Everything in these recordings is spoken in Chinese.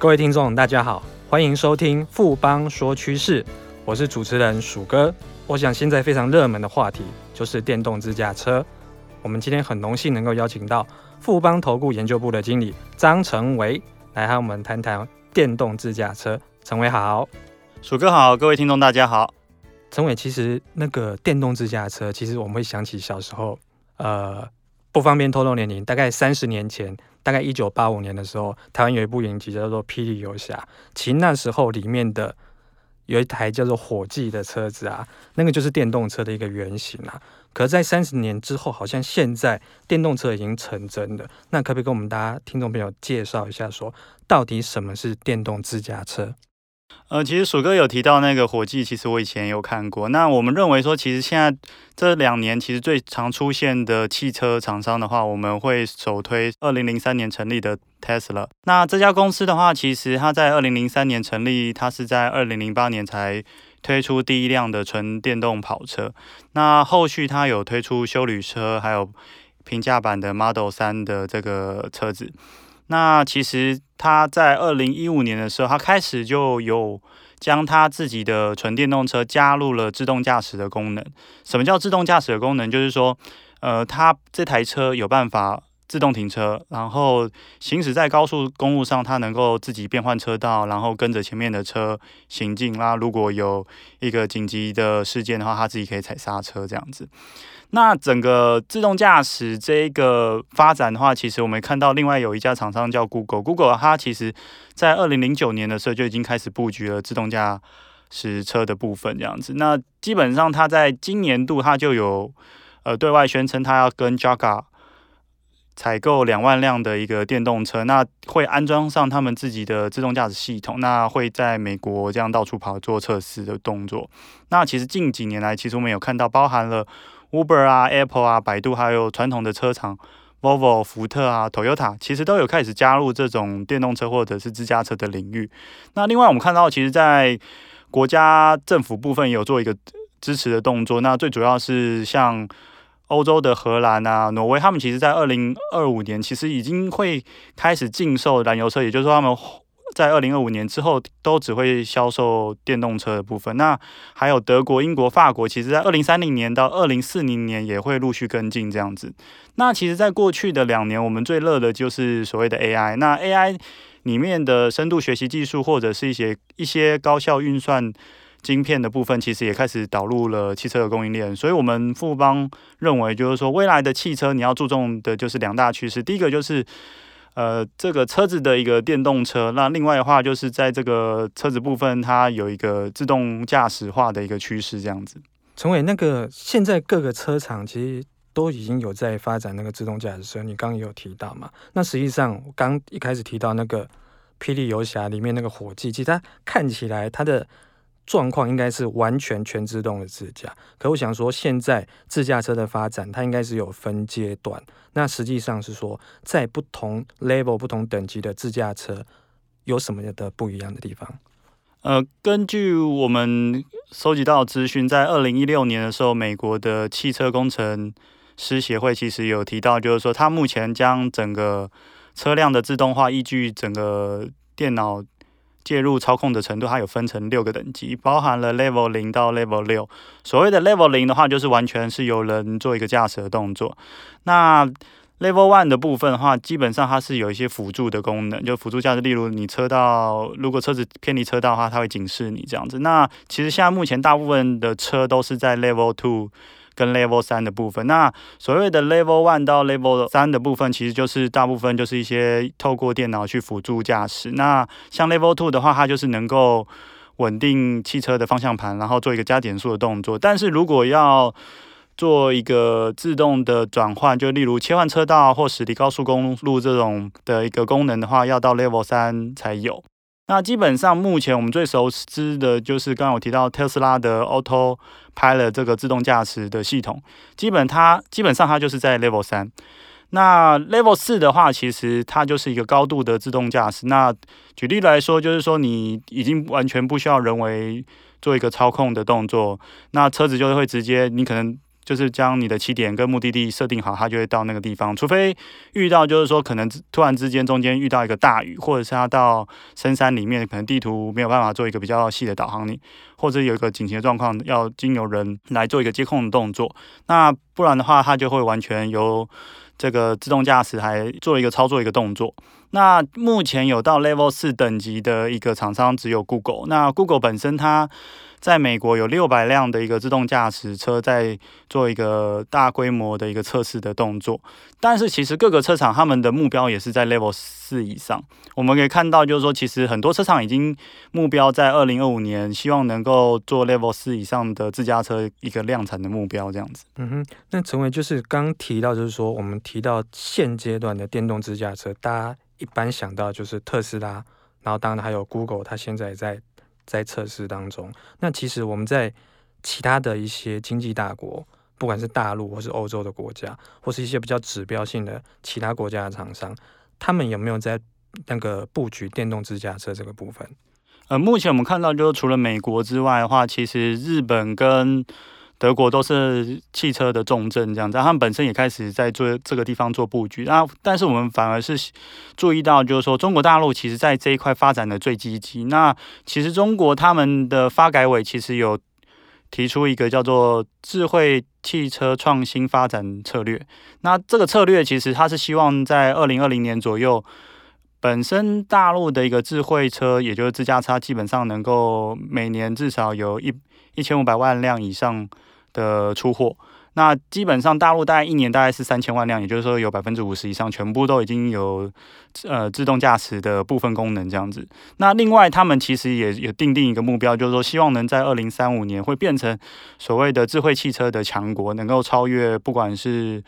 各位听众，大家好，欢迎收听富邦说趋势，我是主持人鼠哥。我想现在非常热门的话题就是电动自驾车。我们今天很荣幸能够邀请到富邦投顾研究部的经理张成维来和我们谈谈电动自驾车。成维好，鼠哥好，各位听众大家好。成伟，其实那个电动自驾车，其实我们会想起小时候，呃，不方便透露年龄，大概三十年前。大概一九八五年的时候，台湾有一部影集叫做《霹雳游侠》，其那时候里面的有一台叫做火计的车子啊，那个就是电动车的一个原型啊。可是，在三十年之后，好像现在电动车已经成真了。那可不可以跟我们大家听众朋友介绍一下，说到底什么是电动自驾车？呃，其实鼠哥有提到那个火计，其实我以前有看过。那我们认为说，其实现在这两年其实最常出现的汽车厂商的话，我们会首推二零零三年成立的 Tesla。那这家公司的话，其实它在二零零三年成立，它是在二零零八年才推出第一辆的纯电动跑车。那后续它有推出休旅车，还有平价版的 Model 3的这个车子。那其实他在二零一五年的时候，他开始就有将他自己的纯电动车加入了自动驾驶的功能。什么叫自动驾驶的功能？就是说，呃，他这台车有办法自动停车，然后行驶在高速公路上，它能够自己变换车道，然后跟着前面的车行进。那如果有一个紧急的事件的话，它自己可以踩刹车这样子。那整个自动驾驶这一个发展的话，其实我们看到另外有一家厂商叫 Google，Google 它其实在二零零九年的时候就已经开始布局了自动驾驶车的部分这样子。那基本上它在今年度它就有呃对外宣称，它要跟 Jaga 采购两万辆的一个电动车，那会安装上他们自己的自动驾驶系统，那会在美国这样到处跑做测试的动作。那其实近几年来，其实我们有看到包含了。Uber 啊，Apple 啊，百度，还有传统的车厂，Volvo、福特啊，Toyota，其实都有开始加入这种电动车或者是自驾车的领域。那另外我们看到，其实，在国家政府部分有做一个支持的动作。那最主要是像欧洲的荷兰啊、挪威，他们其实在二零二五年其实已经会开始禁售燃油车，也就是说他们。在二零二五年之后，都只会销售电动车的部分。那还有德国、英国、法国，其实在二零三零年到二零四零年也会陆续跟进这样子。那其实，在过去的两年，我们最热的就是所谓的 AI。那 AI 里面的深度学习技术，或者是一些一些高效运算晶片的部分，其实也开始导入了汽车的供应链。所以，我们富邦认为，就是说，未来的汽车你要注重的就是两大趋势。第一个就是。呃，这个车子的一个电动车，那另外的话就是在这个车子部分，它有一个自动驾驶化的一个趋势，这样子。陈伟，那个现在各个车厂其实都已经有在发展那个自动驾驶车，你刚刚也有提到嘛？那实际上，我刚一开始提到那个《霹雳游侠》里面那个火计，其实它看起来它的。状况应该是完全全自动的自驾，可我想说，现在自驾车的发展，它应该是有分阶段。那实际上是说，在不同 level、不同等级的自驾车，有什么的不一样的地方？呃，根据我们收集到的资讯，在二零一六年的时候，美国的汽车工程师协会其实有提到，就是说，它目前将整个车辆的自动化依据整个电脑。介入操控的程度，它有分成六个等级，包含了 Level 零到 Level 六。所谓的 Level 零的话，就是完全是由人做一个驾驶的动作。那 Level one 的部分的话，基本上它是有一些辅助的功能，就辅助驾驶，例如你车道如果车子偏离车道的话，它会警示你这样子。那其实现在目前大部分的车都是在 Level two。跟 Level 三的部分，那所谓的 Level one 到 Level 三的部分，其实就是大部分就是一些透过电脑去辅助驾驶。那像 Level two 的话，它就是能够稳定汽车的方向盘，然后做一个加减速的动作。但是如果要做一个自动的转换，就例如切换车道或驶离高速公路这种的一个功能的话，要到 Level 三才有。那基本上目前我们最熟知的就是刚刚我提到特斯拉的 Autopilot 这个自动驾驶的系统，基本它基本上它就是在 Level 三。那 Level 四的话，其实它就是一个高度的自动驾驶。那举例来说，就是说你已经完全不需要人为做一个操控的动作，那车子就会直接，你可能就是将你的起点跟目的地设定好，它就会到那个地方。除非遇到就是说可能突然之间中间遇到一个大雨，或者是它到深山里面，可能地图没有办法做一个比较细的导航，你或者有一个紧急的状况要经由人来做一个接控的动作，那不然的话，它就会完全由这个自动驾驶还做一个操作一个动作。那目前有到 Level 四等级的一个厂商只有 Google。那 Google 本身它在美国有六百辆的一个自动驾驶车在做一个大规模的一个测试的动作，但是其实各个车厂他们的目标也是在 Level 四以上。我们可以看到，就是说其实很多车厂已经目标在二零二五年，希望能够做 Level 四以上的自驾车一个量产的目标这样子。嗯哼，那成为就是刚提到，就是说我们提到现阶段的电动自驾车，大家一般想到就是特斯拉，然后当然还有 Google，它现在在。在测试当中，那其实我们在其他的一些经济大国，不管是大陆或是欧洲的国家，或是一些比较指标性的其他国家的厂商，他们有没有在那个布局电动自驾车这个部分？呃，目前我们看到，就是除了美国之外的话，其实日本跟德国都是汽车的重镇，这样子，他们本身也开始在做这个地方做布局。那但是我们反而是注意到，就是说中国大陆其实在这一块发展的最积极。那其实中国他们的发改委其实有提出一个叫做智慧汽车创新发展策略。那这个策略其实它是希望在二零二零年左右，本身大陆的一个智慧车，也就是自驾车，基本上能够每年至少有一一千五百万辆以上。的出货，那基本上大陆大概一年大概是三千万辆，也就是说有百分之五十以上全部都已经有呃自动驾驶的部分功能这样子。那另外他们其实也也定定一个目标，就是说希望能在二零三五年会变成所谓的智慧汽车的强国，能够超越不管是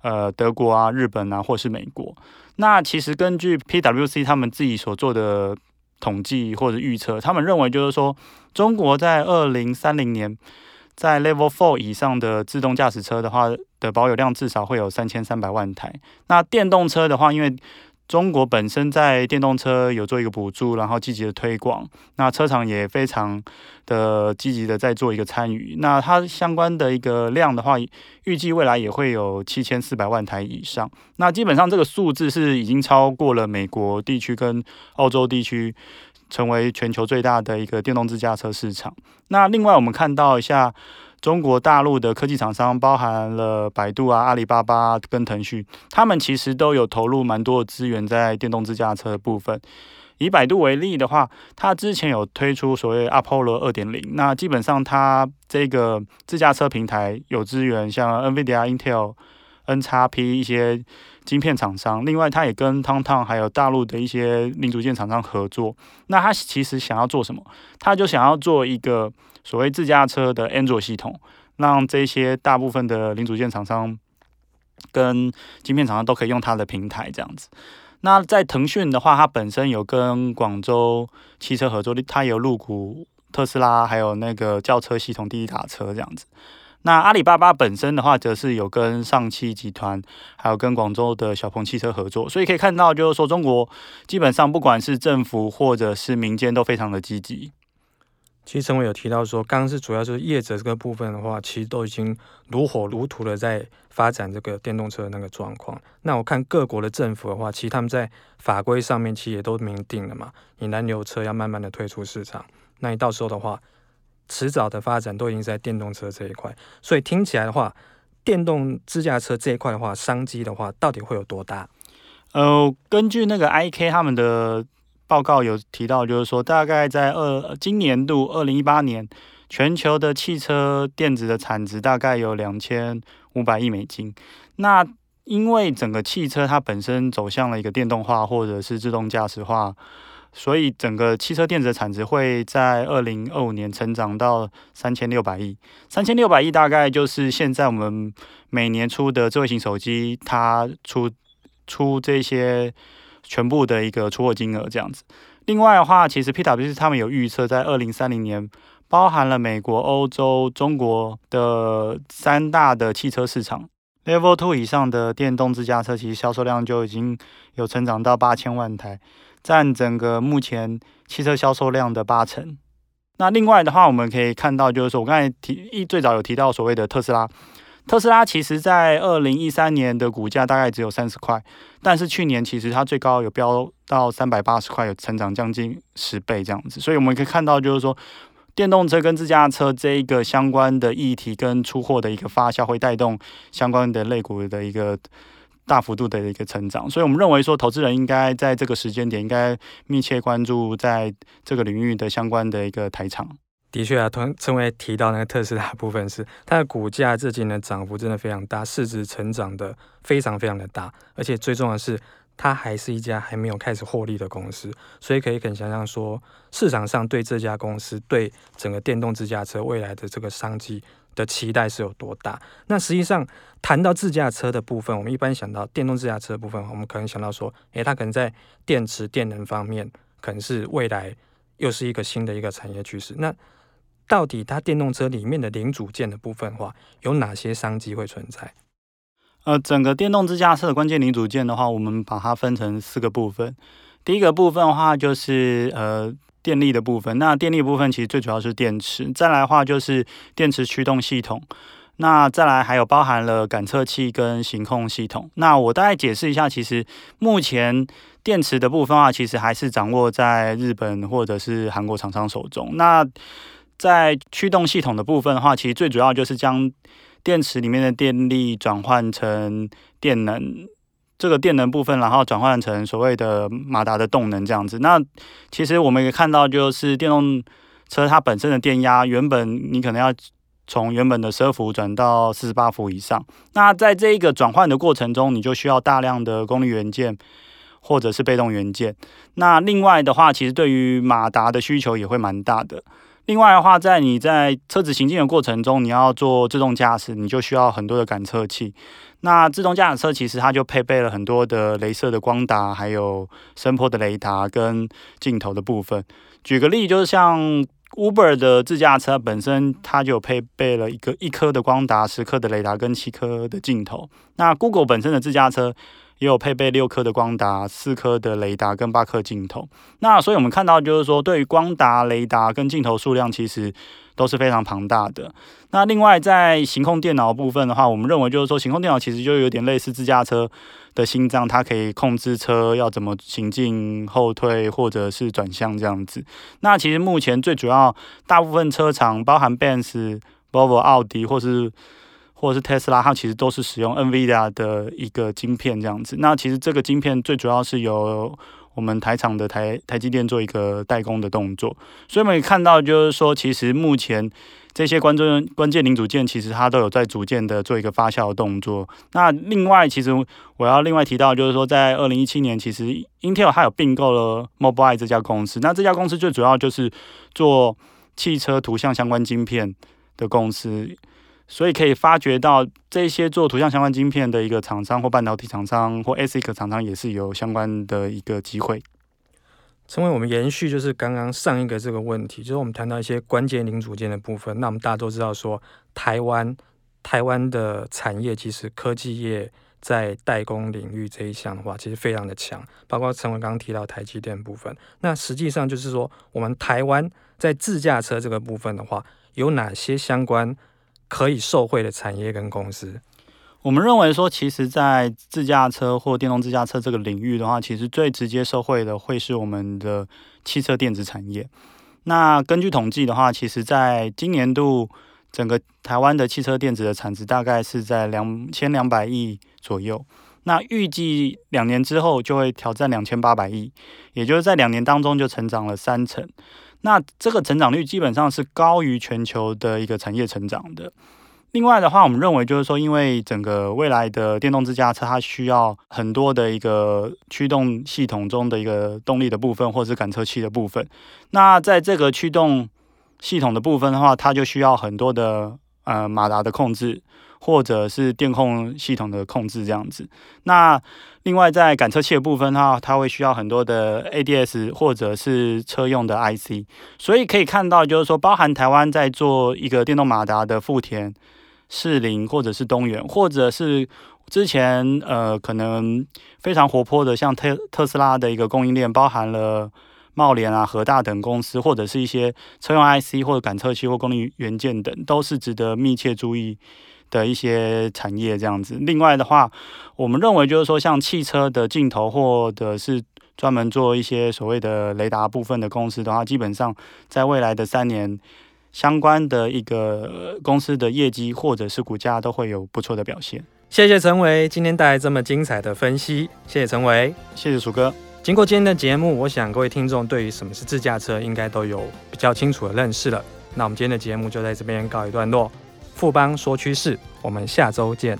呃德国啊、日本啊，或是美国。那其实根据 PwC 他们自己所做的统计或者预测，他们认为就是说中国在二零三零年。在 Level Four 以上的自动驾驶车的话，的保有量至少会有三千三百万台。那电动车的话，因为中国本身在电动车有做一个补助，然后积极的推广，那车厂也非常的积极的在做一个参与。那它相关的一个量的话，预计未来也会有七千四百万台以上。那基本上这个数字是已经超过了美国地区跟澳洲地区。成为全球最大的一个电动自驾车市场。那另外，我们看到一下中国大陆的科技厂商，包含了百度啊、阿里巴巴跟腾讯，他们其实都有投入蛮多的资源在电动自驾车的部分。以百度为例的话，它之前有推出所谓 Apollo 二点零，那基本上它这个自驾车平台有资源，像 NVIDIA、Intel、NXP 一些。晶片厂商，另外他也跟 TomTom 还有大陆的一些零组件厂商合作。那他其实想要做什么？他就想要做一个所谓自驾车的 Android 系统，让这些大部分的零组件厂商跟晶片厂商都可以用它的平台这样子。那在腾讯的话，它本身有跟广州汽车合作，它有入股特斯拉，还有那个轿车系统滴滴打车这样子。那阿里巴巴本身的话，则是有跟上汽集团，还有跟广州的小鹏汽车合作，所以可以看到，就是说中国基本上不管是政府或者是民间都非常的积极。其实陈伟有提到说，刚刚是主要就是业者这个部分的话，其实都已经如火如荼的在发展这个电动车的那个状况。那我看各国的政府的话，其实他们在法规上面其实也都明定了嘛，你燃油车要慢慢的退出市场，那你到时候的话。迟早的发展都已经在电动车这一块，所以听起来的话，电动自驾车这一块的话，商机的话，到底会有多大？呃，根据那个 IK 他们的报告有提到，就是说大概在二今年度二零一八年，全球的汽车电子的产值大概有两千五百亿美金。那因为整个汽车它本身走向了一个电动化或者是自动驾驶化。所以整个汽车电子的产值会在二零二五年成长到三千六百亿，三千六百亿大概就是现在我们每年出的智慧型手机，它出出这些全部的一个出货金额这样子。另外的话，其实 PwC 他们有预测，在二零三零年，包含了美国、欧洲、中国的三大的汽车市场，Level Two 以上的电动自驾车，其实销售量就已经有成长到八千万台。占整个目前汽车销售量的八成。那另外的话，我们可以看到，就是说我刚才提一最早有提到所谓的特斯拉，特斯拉其实在二零一三年的股价大概只有三十块，但是去年其实它最高有飙到三百八十块，有成长将近十倍这样子。所以我们可以看到，就是说电动车跟自驾车这一个相关的议题跟出货的一个发酵，会带动相关的类股的一个大幅度的一个成长。所以我们认为说，投资人应该在这个时间点应该密切关注在这个领域的相关的一个台厂。的确啊，同称为提到那个特斯拉部分是它的股价这几年涨幅真的非常大，市值成长的非常非常的大，而且最重要的是它还是一家还没有开始获利的公司，所以可以很想象说市场上对这家公司对整个电动自驾车未来的这个商机的期待是有多大。那实际上谈到自驾车的部分，我们一般想到电动自驾车的部分，我们可能想到说，诶，它可能在电池电能方面可能是未来又是一个新的一个产业趋势。那到底它电动车里面的零组件的部分的话，有哪些商机会存在？呃，整个电动自驾车的关键零组件的话，我们把它分成四个部分。第一个部分的话，就是呃电力的部分。那电力部分其实最主要是电池，再来的话就是电池驱动系统。那再来还有包含了感测器跟行控系统。那我大概解释一下，其实目前电池的部分的话，其实还是掌握在日本或者是韩国厂商手中。那在驱动系统的部分的话，其实最主要就是将电池里面的电力转换成电能，这个电能部分，然后转换成所谓的马达的动能这样子。那其实我们也看到，就是电动车它本身的电压，原本你可能要从原本的十二伏转到四十八伏以上。那在这一个转换的过程中，你就需要大量的功率元件或者是被动元件。那另外的话，其实对于马达的需求也会蛮大的。另外的话，在你在车子行进的过程中，你要做自动驾驶，你就需要很多的感测器。那自动驾驶车其实它就配备了很多的雷射的光达，还有声波的雷达跟镜头的部分。举个例，就是像 Uber 的自驾车本身，它就配备了一个一颗的光达、十颗的雷达跟七颗的镜头。那 Google 本身的自驾车。也有配备六颗的光达、四颗的雷达跟八颗镜头。那所以我们看到，就是说，对于光达、雷达跟镜头数量，其实都是非常庞大的。那另外，在行控电脑部分的话，我们认为就是说，行控电脑其实就有点类似自驾车的心脏，它可以控制车要怎么行进、后退或者是转向这样子。那其实目前最主要，大部分车厂，包含 Benz、Volvo、奥迪或是或者是特斯拉，它其实都是使用 NVIDIA 的一个晶片这样子。那其实这个晶片最主要是由我们台厂的台台积电做一个代工的动作。所以我们可以看到，就是说，其实目前这些关键关键零组件，其实它都有在逐渐的做一个发酵的动作。那另外，其实我要另外提到，就是说，在二零一七年，其实 Intel 它有并购了 Mobileye 这家公司。那这家公司最主要就是做汽车图像相关晶片的公司。所以可以发觉到，这些做图像相关晶片的一个厂商或半导体厂商或 ASIC 厂商也是有相关的一个机会。成为我们延续就是刚刚上一个这个问题，就是我们谈到一些关键零组件的部分。那我们大家都知道说，台湾台湾的产业其实科技业在代工领域这一项的话，其实非常的强。包括成为刚刚提到台积电部分，那实际上就是说，我们台湾在自驾车这个部分的话，有哪些相关？可以受惠的产业跟公司，我们认为说，其实，在自驾车或电动自驾车这个领域的话，其实最直接受惠的会是我们的汽车电子产业。那根据统计的话，其实在今年度，整个台湾的汽车电子的产值大概是在两千两百亿左右。那预计两年之后就会挑战两千八百亿，也就是在两年当中就成长了三成。那这个成长率基本上是高于全球的一个产业成长的。另外的话，我们认为就是说，因为整个未来的电动自驾车，它需要很多的一个驱动系统中的一个动力的部分，或是感测器的部分。那在这个驱动系统的部分的话，它就需要很多的呃马达的控制。或者是电控系统的控制这样子。那另外在感测器的部分的话，它会需要很多的 ADS 或者是车用的 IC。所以可以看到，就是说，包含台湾在做一个电动马达的富田、士林或者是东元，或者是之前呃可能非常活泼的像特特斯拉的一个供应链，包含了茂联啊、和大等公司，或者是一些车用 IC 或者感测器或功率元件等，都是值得密切注意的一些产业这样子。另外的话，我们认为就是说，像汽车的镜头或者是专门做一些所谓的雷达部分的公司的话，基本上在未来的三年，相关的一个公司的业绩或者是股价都会有不错的表现。谢谢陈维今天带来这么精彩的分析，谢谢陈维，谢谢楚哥。经过今天的节目，我想各位听众对于什么是自驾车应该都有比较清楚的认识了。那我们今天的节目就在这边告一段落。富邦说趋势，我们下周见。